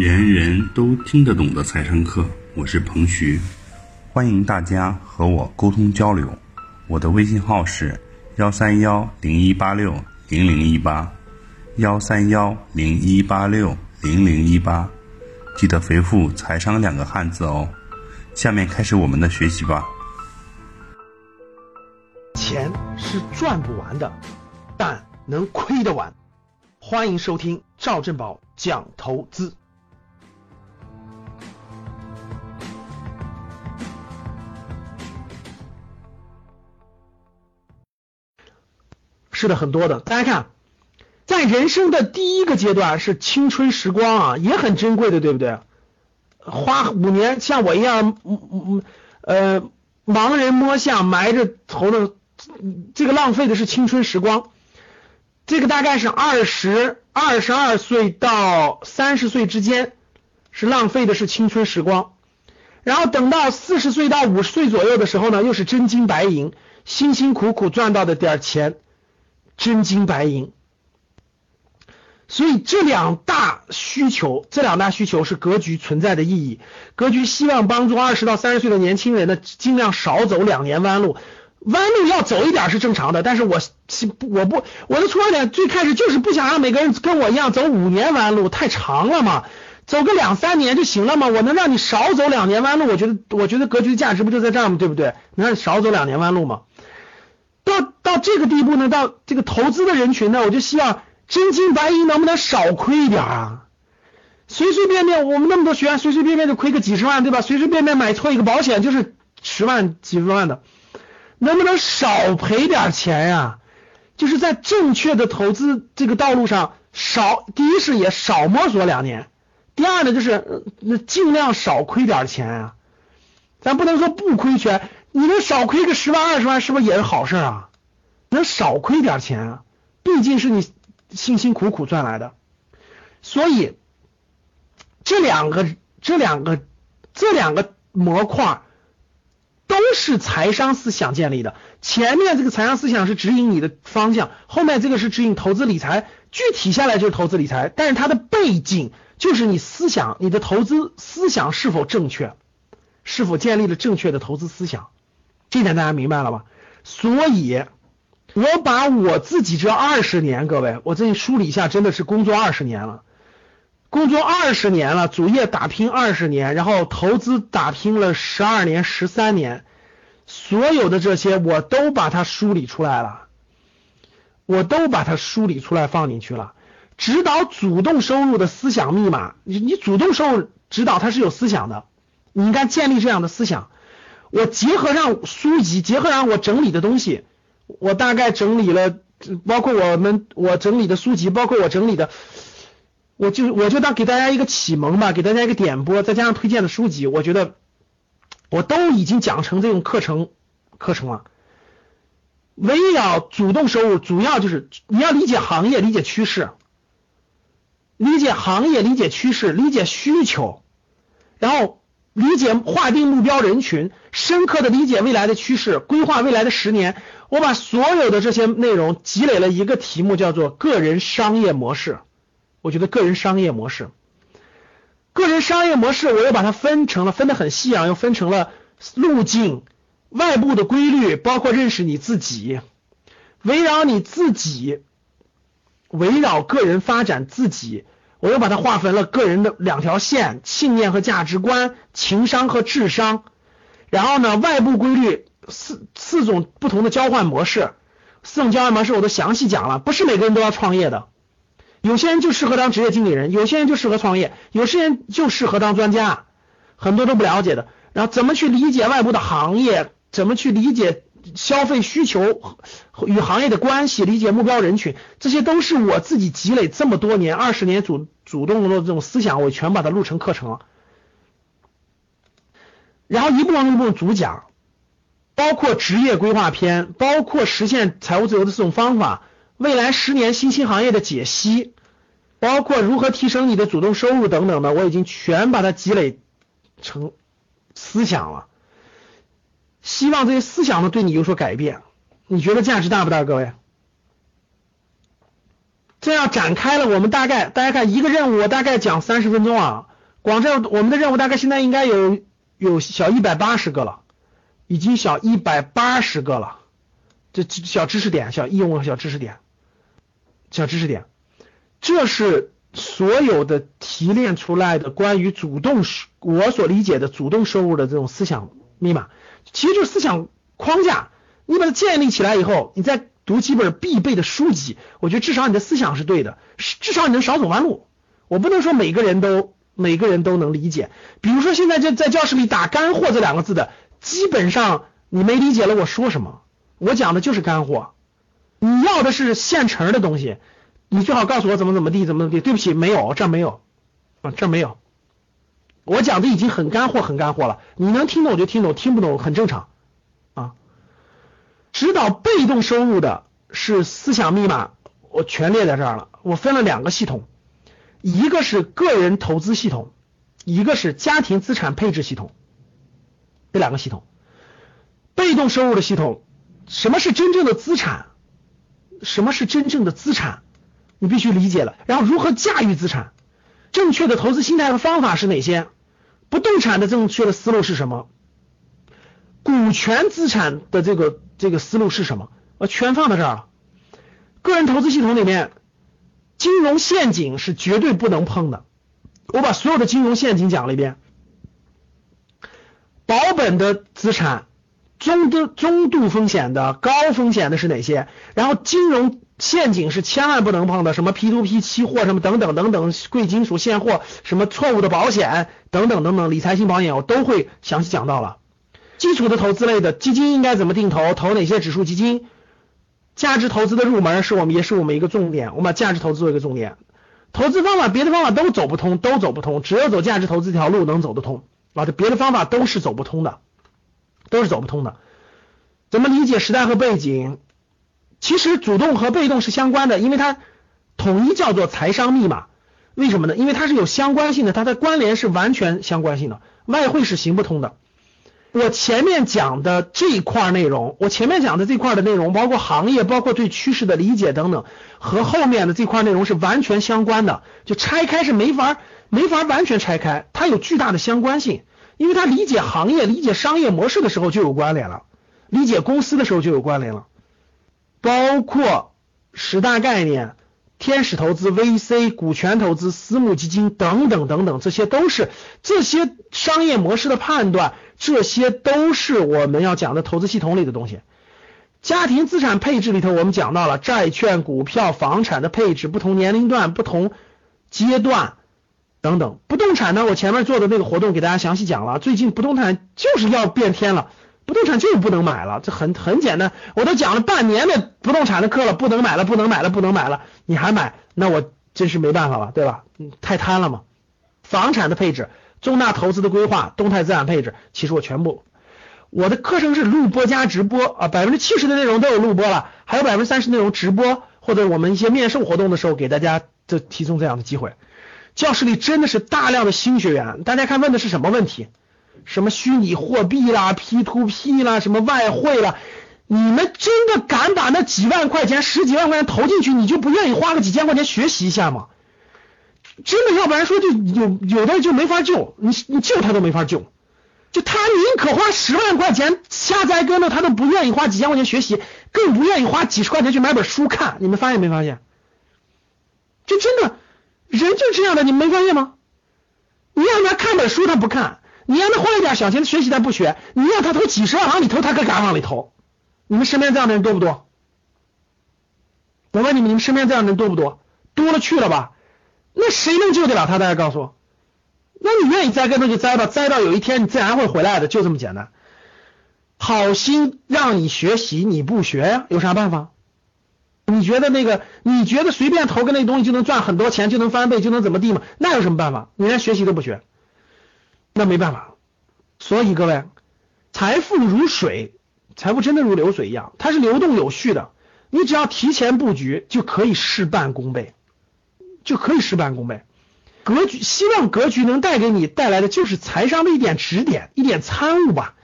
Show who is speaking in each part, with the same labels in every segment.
Speaker 1: 人人都听得懂的财商课，我是彭徐，欢迎大家和我沟通交流。我的微信号是幺三幺零一八六零零一八，幺三幺零一八六零零一八，记得回复“财商”两个汉字哦。下面开始我们的学习吧。
Speaker 2: 钱是赚不完的，但能亏得完。欢迎收听赵振宝讲投资。是的，很多的。大家看，在人生的第一个阶段是青春时光啊，也很珍贵的，对不对？花五年，像我一样，嗯嗯呃，盲人摸象，埋着头的，这个浪费的是青春时光。这个大概是二十二十二岁到三十岁之间，是浪费的是青春时光。然后等到四十岁到五十岁左右的时候呢，又是真金白银，辛辛苦苦赚到的点钱，真金白银。所以这两大需求，这两大需求是格局存在的意义。格局希望帮助二十到三十岁的年轻人呢，尽量少走两年弯路。弯路要走一点是正常的，但是我我不我的出发点最开始就是不想让每个人跟我一样走五年弯路，太长了嘛，走个两三年就行了嘛。我能让你少走两年弯路，我觉得我觉得格局的价值不就在这儿吗？对不对？能让你少走两年弯路吗？到到这个地步呢，到这个投资的人群呢，我就希望。真金白银能不能少亏一点啊？随随便便我们那么多学员，随随便便就亏个几十万，对吧？随随便便买错一个保险就是十万几十万的，能不能少赔点钱呀？就是在正确的投资这个道路上少，第一是也少摸索两年，第二呢就是那尽量少亏点钱啊。咱不能说不亏钱，你能少亏个十万二十万，是不是也是好事啊？能少亏点钱啊？毕竟是你。辛辛苦苦赚来的，所以这两个、这两个、这两个模块都是财商思想建立的。前面这个财商思想是指引你的方向，后面这个是指引投资理财。具体下来就是投资理财，但是它的背景就是你思想、你的投资思想是否正确，是否建立了正确的投资思想。这点大家明白了吧？所以。我把我自己这二十年，各位，我这梳理一下，真的是工作二十年了，工作二十年了，主业打拼二十年，然后投资打拼了十二年、十三年，所有的这些我都把它梳理出来了，我都把它梳理出来放进去了。指导主动收入的思想密码，你你主动收入指导它是有思想的，你应该建立这样的思想。我结合上书籍，结合上我整理的东西。我大概整理了，包括我们我整理的书籍，包括我整理的，我就我就当给大家一个启蒙吧，给大家一个点拨，再加上推荐的书籍，我觉得我都已经讲成这种课程课程了。围绕主动收入，主要就是你要理解行业，理解趋势，理解行业，理解趋势，理解需求，然后。理解划定目标人群，深刻的理解未来的趋势，规划未来的十年。我把所有的这些内容积累了一个题目，叫做个人商业模式。我觉得个人商业模式，个人商业模式，我又把它分成了，分得很细啊，又分成了路径、外部的规律，包括认识你自己，围绕你自己，围绕个人发展自己。我又把它划分了个人的两条线：信念和价值观、情商和智商。然后呢，外部规律四四种不同的交换模式，四种交换模式我都详细讲了。不是每个人都要创业的，有些人就适合当职业经理人，有些人就适合创业，有些人就适合当专家，很多都不了解的。然后怎么去理解外部的行业？怎么去理解？消费需求与行业的关系，理解目标人群，这些都是我自己积累这么多年、二十年主主动的这种思想，我全把它录成课程了。然后一步一步主讲，包括职业规划篇，包括实现财务自由的四种方法，未来十年新兴行业的解析，包括如何提升你的主动收入等等的，我已经全把它积累成思想了。希望这些思想呢对你有所改变，你觉得价值大不大？各位，这样展开了，我们大概大家看一个任务，我大概讲三十分钟啊，广州我们的任务大概现在应该有有小一百八十个了，已经小一百八十个了。这小知识点，小应用小知识点，小知识点，这是所有的提炼出来的关于主动我所理解的主动收入的这种思想密码，其实就是思想框架。你把它建立起来以后，你再读几本必备的书籍，我觉得至少你的思想是对的，至少你能少走弯路。我不能说每个人都每个人都能理解。比如说现在就在教室里打干货这两个字的，基本上你没理解了我说什么。我讲的就是干货，你要的是现成的东西，你最好告诉我怎么怎么地，怎么怎么地。对不起，没有，这没有，啊，这没有。我讲的已经很干货，很干货了。你能听懂就听懂，听不懂很正常啊。指导被动收入的是思想密码，我全列在这儿了。我分了两个系统，一个是个人投资系统，一个是家庭资产配置系统，这两个系统，被动收入的系统。什么是真正的资产？什么是真正的资产？你必须理解了。然后如何驾驭资产？正确的投资心态和方法是哪些？不动产的正确的思路是什么？股权资产的这个这个思路是什么？我全放到这儿了。个人投资系统里面，金融陷阱是绝对不能碰的。我把所有的金融陷阱讲了一遍。保本的资产。中度中度风险的、高风险的是哪些？然后金融陷阱是千万不能碰的，什么 P to P 期货，什么等等等等，贵金属现货，什么错误的保险等等等等，理财型保险我都会详细讲到了。基础的投资类的基金应该怎么定投？投哪些指数基金？价值投资的入门是我们也是我们一个重点，我们把价值投资做一个重点。投资方法别的方法都走不通，都走不通，只有走价值投资这条路能走得通啊，这别的方法都是走不通的。都是走不通的。怎么理解时代和背景？其实主动和被动是相关的，因为它统一叫做财商密码。为什么呢？因为它是有相关性的，它的关联是完全相关性的。外汇是行不通的。我前面讲的这一块内容，我前面讲的这块的内容，包括行业，包括对趋势的理解等等，和后面的这块内容是完全相关的。就拆开是没法没法完全拆开，它有巨大的相关性。因为它理解行业、理解商业模式的时候就有关联了，理解公司的时候就有关联了，包括十大概念、天使投资、VC、股权投资、私募基金等等等等，这些都是这些商业模式的判断，这些都是我们要讲的投资系统里的东西。家庭资产配置里头，我们讲到了债券、股票、房产的配置，不同年龄段、不同阶段。等等，不动产呢？我前面做的那个活动给大家详细讲了。最近不动产就是要变天了，不动产就是不能买了，这很很简单。我都讲了半年的不动产的课了，不能买了，不能买了，不能买了，你还买，那我真是没办法了，对吧？太贪了嘛。房产的配置、重大投资的规划、动态资产配置，其实我全部，我的课程是录播加直播啊，百分之七十的内容都有录播了，还有百分之三十内容直播，或者我们一些面授活动的时候给大家就提供这样的机会。教室里真的是大量的新学员，大家看问的是什么问题？什么虚拟货币啦、P to P 啦、什么外汇啦？你们真的敢把那几万块钱、十几万块钱投进去，你就不愿意花个几千块钱学习一下吗？真的，要不然说就有有的就没法救，你你救他都没法救，就他宁可花十万块钱瞎栽跟头，他都不愿意花几千块钱学习，更不愿意花几十块钱去买本书看。你们发现没发现？这真的。人就这样的，你没发现吗？你让他看本书，他不看；你让他花一点小钱学习，他不学；你让他投几十万往里投，他可敢往里投。你们身边这样的人多不多？我问你们，你们身边这样的人多不多？多了去了吧？那谁能救得了他？大家告诉我。那你愿意栽跟头就栽吧，栽到有一天你自然会回来的，就这么简单。好心让你学习，你不学呀，有啥办法？你觉得那个？你觉得随便投个那东西就能赚很多钱，就能翻倍，就能怎么地吗？那有什么办法？你连学习都不学，那没办法。所以各位，财富如水，财富真的如流水一样，它是流动有序的。你只要提前布局，就可以事半功倍，就可以事半功倍。格局，希望格局能带给你带来的就是财商的一点指点，一点参悟吧。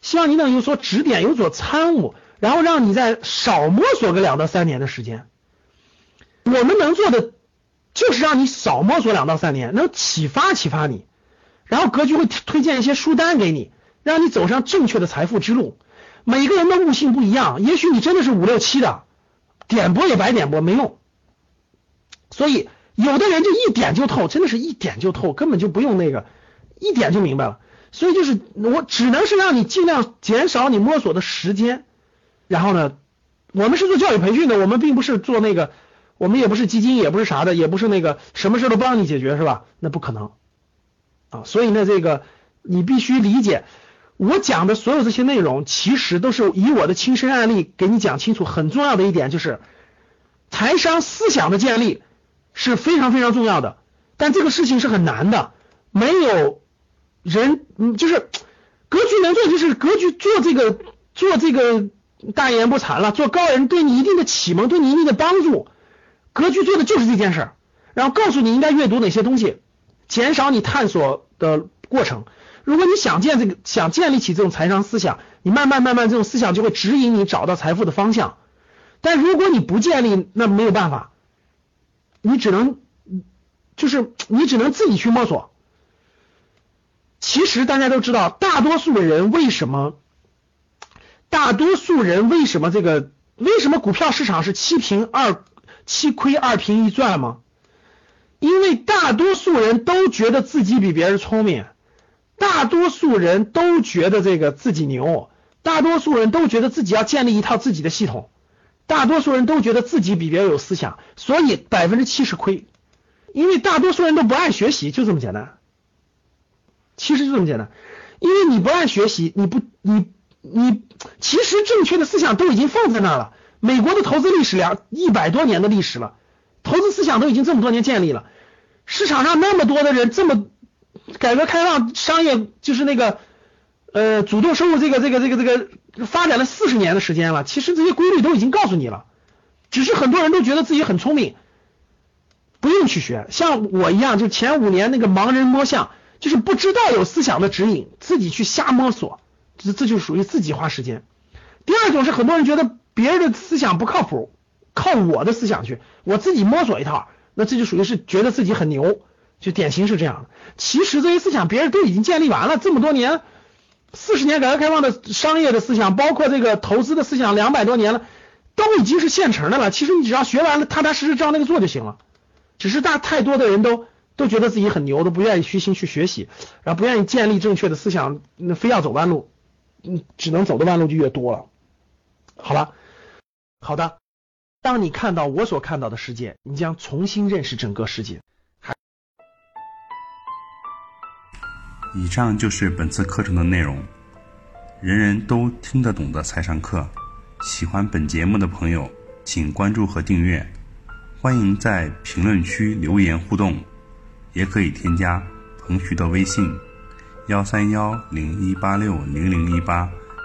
Speaker 2: 希望你能有所指点，有所参悟。然后让你再少摸索个两到三年的时间，我们能做的就是让你少摸索两到三年，能启发启发你，然后格局会推荐一些书单给你，让你走上正确的财富之路。每个人的悟性不一样，也许你真的是五六七的，点播也白点播没用。所以有的人就一点就透，真的是一点就透，根本就不用那个，一点就明白了。所以就是我只能是让你尽量减少你摸索的时间。然后呢，我们是做教育培训的，我们并不是做那个，我们也不是基金，也不是啥的，也不是那个什么事都帮你解决，是吧？那不可能所以呢，这个你必须理解，我讲的所有这些内容，其实都是以我的亲身案例给你讲清楚。很重要的一点就是，财商思想的建立是非常非常重要的，但这个事情是很难的，没有人，嗯，就是格局能做，就是格局做这个做这个。大言不惭了，做高人对你一定的启蒙，对你一定的帮助。格局做的就是这件事儿，然后告诉你应该阅读哪些东西，减少你探索的过程。如果你想建这个，想建立起这种财商思想，你慢慢慢慢这种思想就会指引你找到财富的方向。但如果你不建立，那没有办法，你只能就是你只能自己去摸索。其实大家都知道，大多数的人为什么？大多数人为什么这个为什么股票市场是七平二七亏二平一赚吗？因为大多数人都觉得自己比别人聪明，大多数人都觉得这个自己牛，大多数人都觉得自己要建立一套自己的系统，大多数人都觉得自己比别人有思想，所以百分之七十亏。因为大多数人都不爱学习，就这么简单。其实就这么简单，因为你不爱学习，你不你。你其实正确的思想都已经放在那儿了。美国的投资历史两一百多年的历史了，投资思想都已经这么多年建立了。市场上那么多的人，这么改革开放商业就是那个呃主动收入这个这个这个这个发展了四十年的时间了。其实这些规律都已经告诉你了，只是很多人都觉得自己很聪明，不用去学。像我一样，就前五年那个盲人摸象，就是不知道有思想的指引，自己去瞎摸索。这这就属于自己花时间。第二种是很多人觉得别人的思想不靠谱，靠我的思想去，我自己摸索一套，那这就属于是觉得自己很牛，就典型是这样的。其实这些思想别人都已经建立完了，这么多年，四十年改革开放的商业的思想，包括这个投资的思想，两百多年了，都已经是现成的了。其实你只要学完了，踏踏实实照那个做就行了。只是大太多的人都。都觉得自己很牛，都不愿意虚心去学习，然后不愿意建立正确的思想，那非要走弯路。嗯，只能走的弯路就越多了。好了，好的。当你看到我所看到的世界，你将重新认识整个世界。
Speaker 1: 以上就是本次课程的内容，人人都听得懂的财商课。喜欢本节目的朋友，请关注和订阅。欢迎在评论区留言互动，也可以添加彭徐的微信。幺三幺零一八六零零一八，